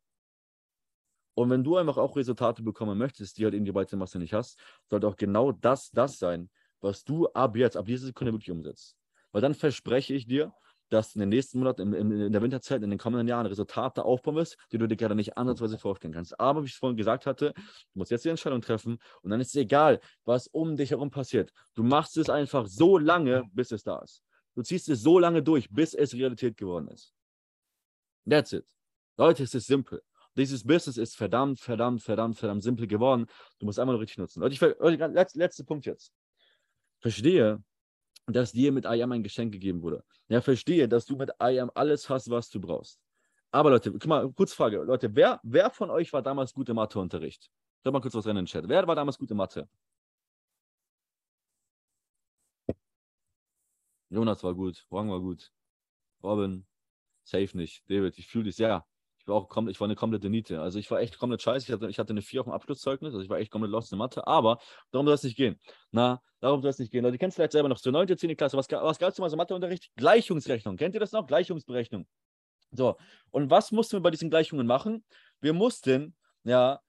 Und wenn du einfach auch Resultate bekommen möchtest, die halt eben die breite Masse nicht hast, sollte auch genau das das sein, was du ab jetzt, ab dieser Sekunde wirklich umsetzt. Weil dann verspreche ich dir, dass in den nächsten Monaten, in, in, der Winterzeit, in den kommenden Jahren Resultate aufbauen wirst, die du dir gerade nicht ansatzweise vorstellen kannst. Aber wie ich es vorhin gesagt hatte, du musst jetzt die Entscheidung treffen und dann ist es egal, was um dich herum passiert. Du machst es einfach so lange, bis es da ist. Du ziehst es so lange durch, bis es Realität geworden ist. That's it. Leute, es ist simpel. Dieses Business ist verdammt, verdammt, verdammt, verdammt simpel geworden. Du musst einmal richtig nutzen. Leute, ich, letzter letzte Punkt jetzt. Verstehe, dass dir mit IAM ein Geschenk gegeben wurde. Ja, verstehe, dass du mit IAM alles hast, was du brauchst. Aber Leute, guck mal, kurz Frage. Leute, wer, wer von euch war damals gut im Matheunterricht? Schreib mal kurz was rein in den Chat. Wer war damals gut in Mathe? Jonas war gut, Wang war gut, Robin, safe nicht. David, ich fühle dich sehr ich war auch ich war eine komplette Niete. Also ich war echt komplett scheiße. Ich hatte, ich hatte eine 4 auf dem Abschlusszeugnis, also ich war echt komplett lost in Mathe, aber darum soll es nicht gehen. Na, darum soll es nicht gehen. Leute, ihr kennt vielleicht selber noch so 9. 10. Klasse. Was, was gab es mal so Matheunterricht? Gleichungsrechnung. Kennt ihr das noch? Gleichungsberechnung. So, und was mussten wir bei diesen Gleichungen machen? Wir mussten, ja,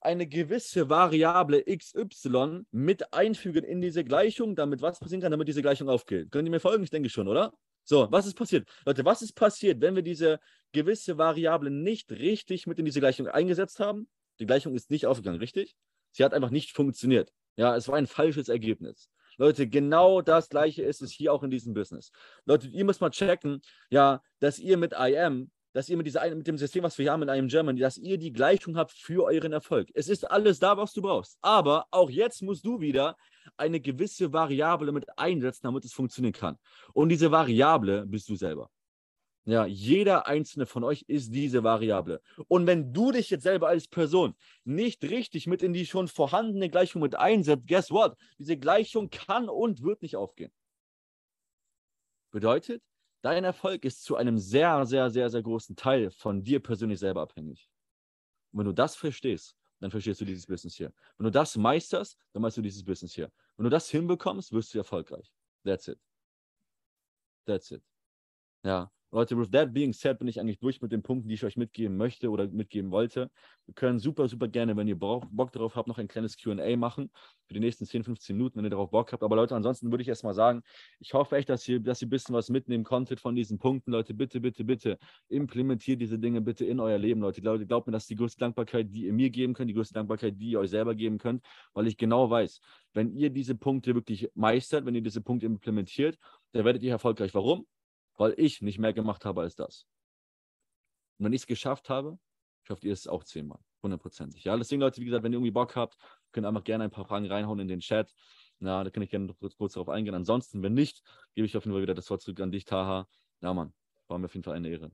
eine gewisse Variable XY mit einfügen in diese Gleichung, damit was passieren kann, damit diese Gleichung aufgeht. Könnt ihr mir folgen? Ich denke schon, oder? So, was ist passiert? Leute, was ist passiert, wenn wir diese gewisse Variable nicht richtig mit in diese Gleichung eingesetzt haben? Die Gleichung ist nicht aufgegangen, richtig? Sie hat einfach nicht funktioniert. Ja, es war ein falsches Ergebnis. Leute, genau das Gleiche ist es hier auch in diesem Business. Leute, ihr müsst mal checken, ja, dass ihr mit IM, dass ihr mit, dieser, mit dem System, was wir haben in IM Germany, dass ihr die Gleichung habt für euren Erfolg. Es ist alles da, was du brauchst. Aber auch jetzt musst du wieder eine gewisse Variable mit einsetzen, damit es funktionieren kann. Und diese Variable bist du selber. Ja, jeder einzelne von euch ist diese Variable. Und wenn du dich jetzt selber als Person nicht richtig mit in die schon vorhandene Gleichung mit einsetzt, guess what? Diese Gleichung kann und wird nicht aufgehen. Bedeutet, dein Erfolg ist zu einem sehr, sehr, sehr, sehr großen Teil von dir persönlich selber abhängig. Und wenn du das verstehst, dann verstehst du dieses Business hier. Wenn du das meisterst, dann meisterst du dieses Business hier. Wenn du das hinbekommst, wirst du erfolgreich. That's it. That's it. Ja, Leute, with that being said, bin ich eigentlich durch mit den Punkten, die ich euch mitgeben möchte oder mitgeben wollte. Wir können super, super gerne, wenn ihr Bock darauf habt, noch ein kleines QA machen für die nächsten 10, 15 Minuten, wenn ihr darauf Bock habt. Aber Leute, ansonsten würde ich erstmal sagen, ich hoffe echt, dass ihr, dass ihr ein bisschen was mitnehmen konntet von diesen Punkten. Leute, bitte, bitte, bitte implementiert diese Dinge bitte in euer Leben, Leute. Leute, glaubt mir, das ist die größte Dankbarkeit, die ihr mir geben könnt, die größte Dankbarkeit, die ihr euch selber geben könnt, weil ich genau weiß, wenn ihr diese Punkte wirklich meistert, wenn ihr diese Punkte implementiert, dann werdet ihr erfolgreich. Warum? Weil ich nicht mehr gemacht habe als das. Und wenn ich es geschafft habe, schafft ihr es auch zehnmal, hundertprozentig. Ja, deswegen, Leute, wie gesagt, wenn ihr irgendwie Bock habt, könnt ihr einfach gerne ein paar Fragen reinhauen in den Chat. Na, da kann ich gerne kurz, kurz darauf eingehen. Ansonsten, wenn nicht, gebe ich auf jeden Fall wieder das Wort zurück an dich, Taha. Ja, Mann, war mir auf jeden Fall eine Ehre.